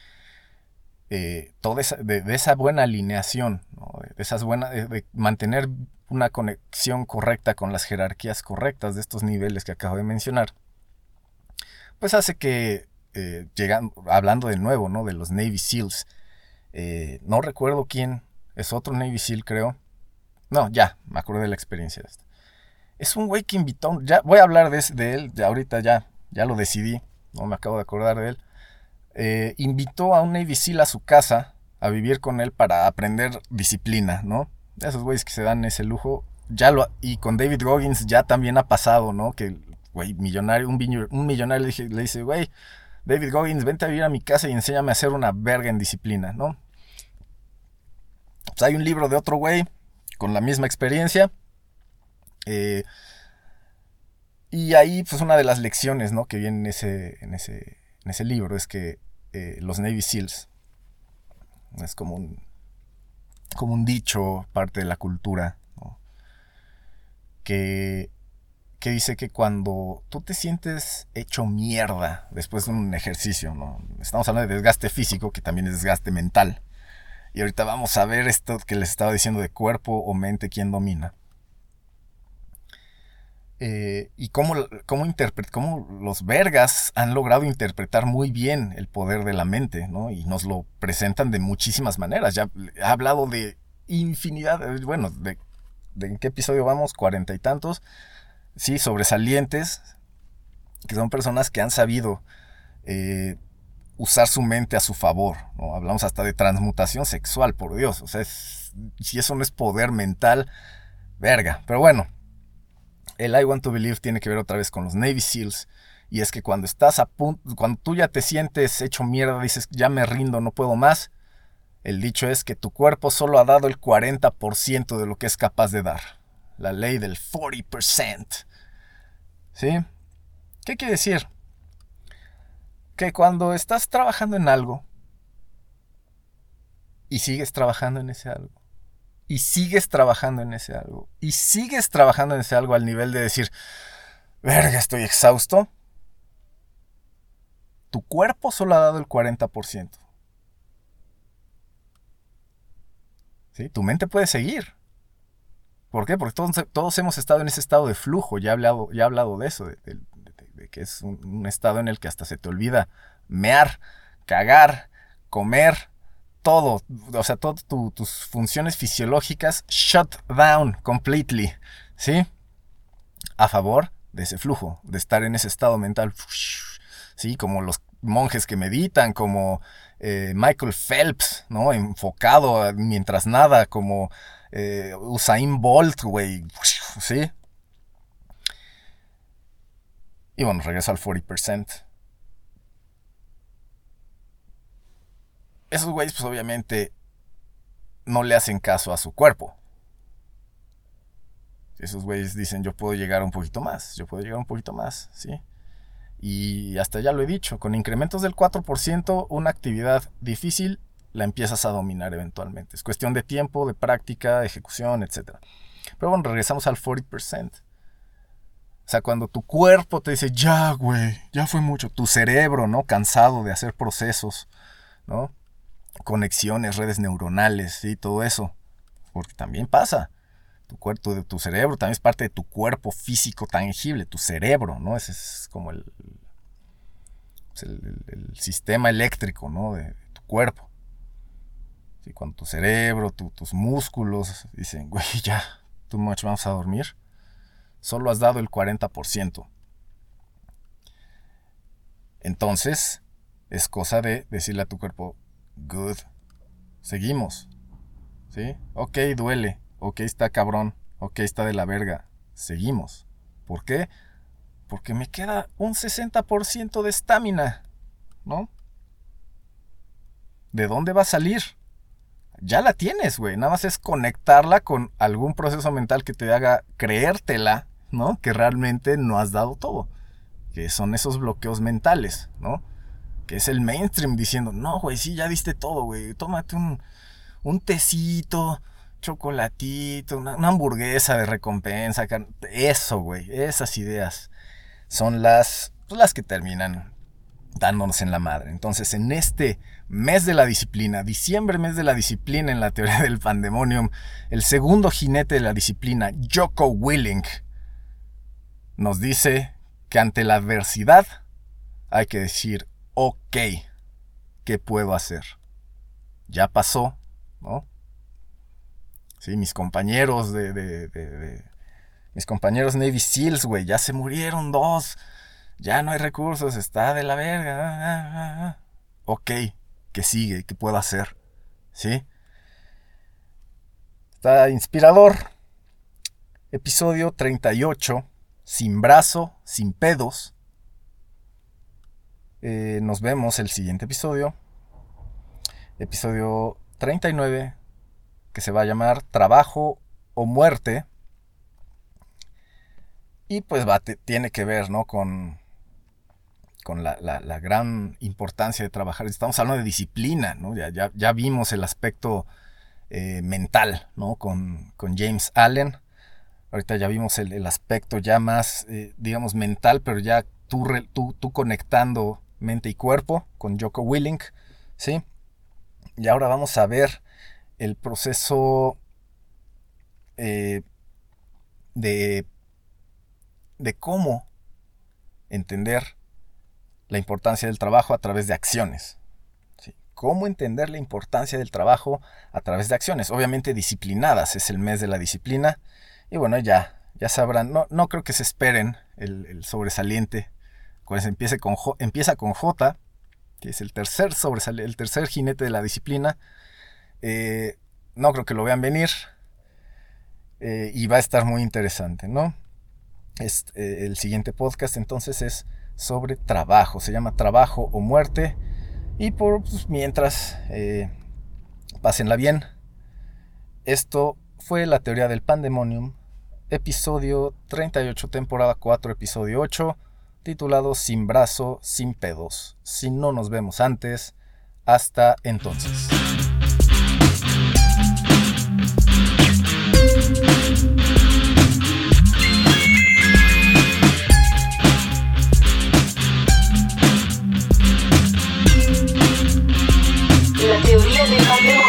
eh, toda esa, de, esa buena alineación, ¿no? de esas buenas, de, mantener una conexión correcta con las jerarquías correctas de estos niveles que acabo de mencionar, pues hace que, eh, hablando de nuevo, ¿no? De los Navy SEALs, eh, no recuerdo quién, es otro Navy SEAL creo, No, ya, me acordé de la experiencia de esta. Es un güey que invitó, ya voy a hablar de, de él, de ahorita ya, ya lo decidí, no me acabo de acordar de él. Eh, invitó a un Navy SEAL a su casa a vivir con él para aprender disciplina, ¿no? Esos güeyes que se dan ese lujo, ya lo, y con David Goggins ya también ha pasado, ¿no? Que, güey, millonario, un, un millonario le, le dice, güey, David Goggins, vente a vivir a mi casa y enséñame a hacer una verga en disciplina, ¿no? Pues hay un libro de otro güey con la misma experiencia. Eh, y ahí, pues una de las lecciones, ¿no? Que viene en ese, ese, ese libro es que eh, los Navy SEALs es como un, como un dicho, parte de la cultura, que que dice que cuando tú te sientes hecho mierda después de un ejercicio, ¿no? Estamos hablando de desgaste físico, que también es desgaste mental. Y ahorita vamos a ver esto que les estaba diciendo de cuerpo o mente, quién domina. Eh, y cómo, cómo, cómo, los vergas han logrado interpretar muy bien el poder de la mente, ¿no? Y nos lo presentan de muchísimas maneras. Ya he hablado de infinidad, bueno, de, de en qué episodio vamos, cuarenta y tantos sí, sobresalientes, que son personas que han sabido eh, usar su mente a su favor. Hablamos hasta de transmutación sexual, por Dios. O sea, si eso no es poder mental, verga. Pero bueno, el I Want to Believe tiene que ver otra vez con los Navy SEALs. Y es que cuando estás a punto, cuando tú ya te sientes hecho mierda, dices, ya me rindo, no puedo más. El dicho es que tu cuerpo solo ha dado el 40% de lo que es capaz de dar la ley del 40%. ¿Sí? ¿Qué quiere decir? Que cuando estás trabajando en algo y sigues trabajando en ese algo, y sigues trabajando en ese algo, y sigues trabajando en ese algo al nivel de decir, verga, estoy exhausto, tu cuerpo solo ha dado el 40%. ¿Sí? Tu mente puede seguir. ¿Por qué? Porque todos, hemos estado en ese estado de flujo, ya he hablado, ya he hablado de eso, de, que es un, estado en el que hasta se te olvida mear, cagar, comer, todo, o sea, todas tus funciones fisiológicas shut down completely, ¿sí? A favor de ese flujo, de estar en ese estado mental, ¿sí? Como los monjes que meditan, como eh, Michael Phelps, ¿no? Enfocado mientras nada, como eh, Usain Bolt, güey. ¿Sí? Y bueno, regresa al 40%. Esos güeyes, pues obviamente, no le hacen caso a su cuerpo. Esos güeyes dicen, yo puedo llegar un poquito más, yo puedo llegar un poquito más, ¿sí? Y hasta ya lo he dicho, con incrementos del 4%, una actividad difícil la empiezas a dominar eventualmente. Es cuestión de tiempo, de práctica, de ejecución, etc. Pero bueno, regresamos al 40%. O sea, cuando tu cuerpo te dice, ya, güey, ya fue mucho. Tu cerebro, ¿no? Cansado de hacer procesos, ¿no? Conexiones, redes neuronales, y todo eso. Porque también pasa. Tu, cuerpo, tu cerebro también es parte de tu cuerpo físico tangible, tu cerebro, ¿no? Ese es como el, el, sistema eléctrico, ¿no? de tu cuerpo. Cuando tu cerebro, tus músculos dicen, güey, ya, too much, vamos a dormir, solo has dado el 40%. Entonces, es cosa de decirle a tu cuerpo, good, seguimos. ¿Sí? Ok, duele. Ok, está cabrón. Ok, está de la verga. Seguimos. ¿Por qué? Porque me queda un 60% de estamina. ¿No? ¿De dónde va a salir? Ya la tienes, güey. Nada más es conectarla con algún proceso mental que te haga creértela, ¿no? Que realmente no has dado todo. Que son esos bloqueos mentales, ¿no? Que es el mainstream diciendo, no, güey, sí, ya diste todo, güey. Tómate un, un tecito, chocolatito, una, hamburguesa de recompensa. Eso, güey. Esas ideas son las, pues, las que terminan dándonos en la madre. Entonces, en este mes de la disciplina, diciembre, mes de la disciplina en la teoría del pandemonium, el segundo jinete de la disciplina, Joko Willing, nos dice que ante la adversidad hay que decir, ok, ¿qué puedo hacer? Ya pasó, ¿no? Sí, mis compañeros de, mis compañeros Navy SEALs, güey, ya se murieron dos. Ya no hay recursos, está de la verga. Ah, ah, ah, ok, ¿qué sigue? ¿Qué puedo hacer? ¿Sí? Está inspirador. Episodio 38. Sin brazo, sin pedos. Eh, nos vemos el siguiente episodio. Episodio 39. Que se va a llamar Trabajo o Muerte. Y pues va, tiene que ver, ¿no? Con, con la, gran importancia de trabajar. Estamos hablando de disciplina, ¿no? Ya, ya vimos el aspecto eh, mental, ¿no? Con, James Allen. Ahorita ya vimos el, aspecto ya más, eh, digamos, mental, pero ya tú, tú, conectando mente y cuerpo con Joko Willink, ¿sí? Y ahora vamos a ver el proceso eh, de, de cómo entender la importancia del trabajo a través de acciones cómo entender la importancia del trabajo a través de acciones, obviamente disciplinadas, es el mes de la disciplina, y bueno, ya, ya sabrán, no, no creo que se esperen el, sobresaliente, pues empieza con, J, empieza con J, que es el tercer, el tercer jinete de la disciplina, eh, no creo que lo vean venir, eh, y va a estar muy interesante, ¿no? Eh, el siguiente podcast entonces es sobre trabajo, se llama Trabajo o Muerte, y por pues, mientras, eh, pásenla bien. Esto fue la teoría del pandemonium, episodio 38, temporada 4, episodio 8, titulado Sin brazo, sin pedos. Si no nos vemos antes, hasta entonces. Teoría del matrimonio.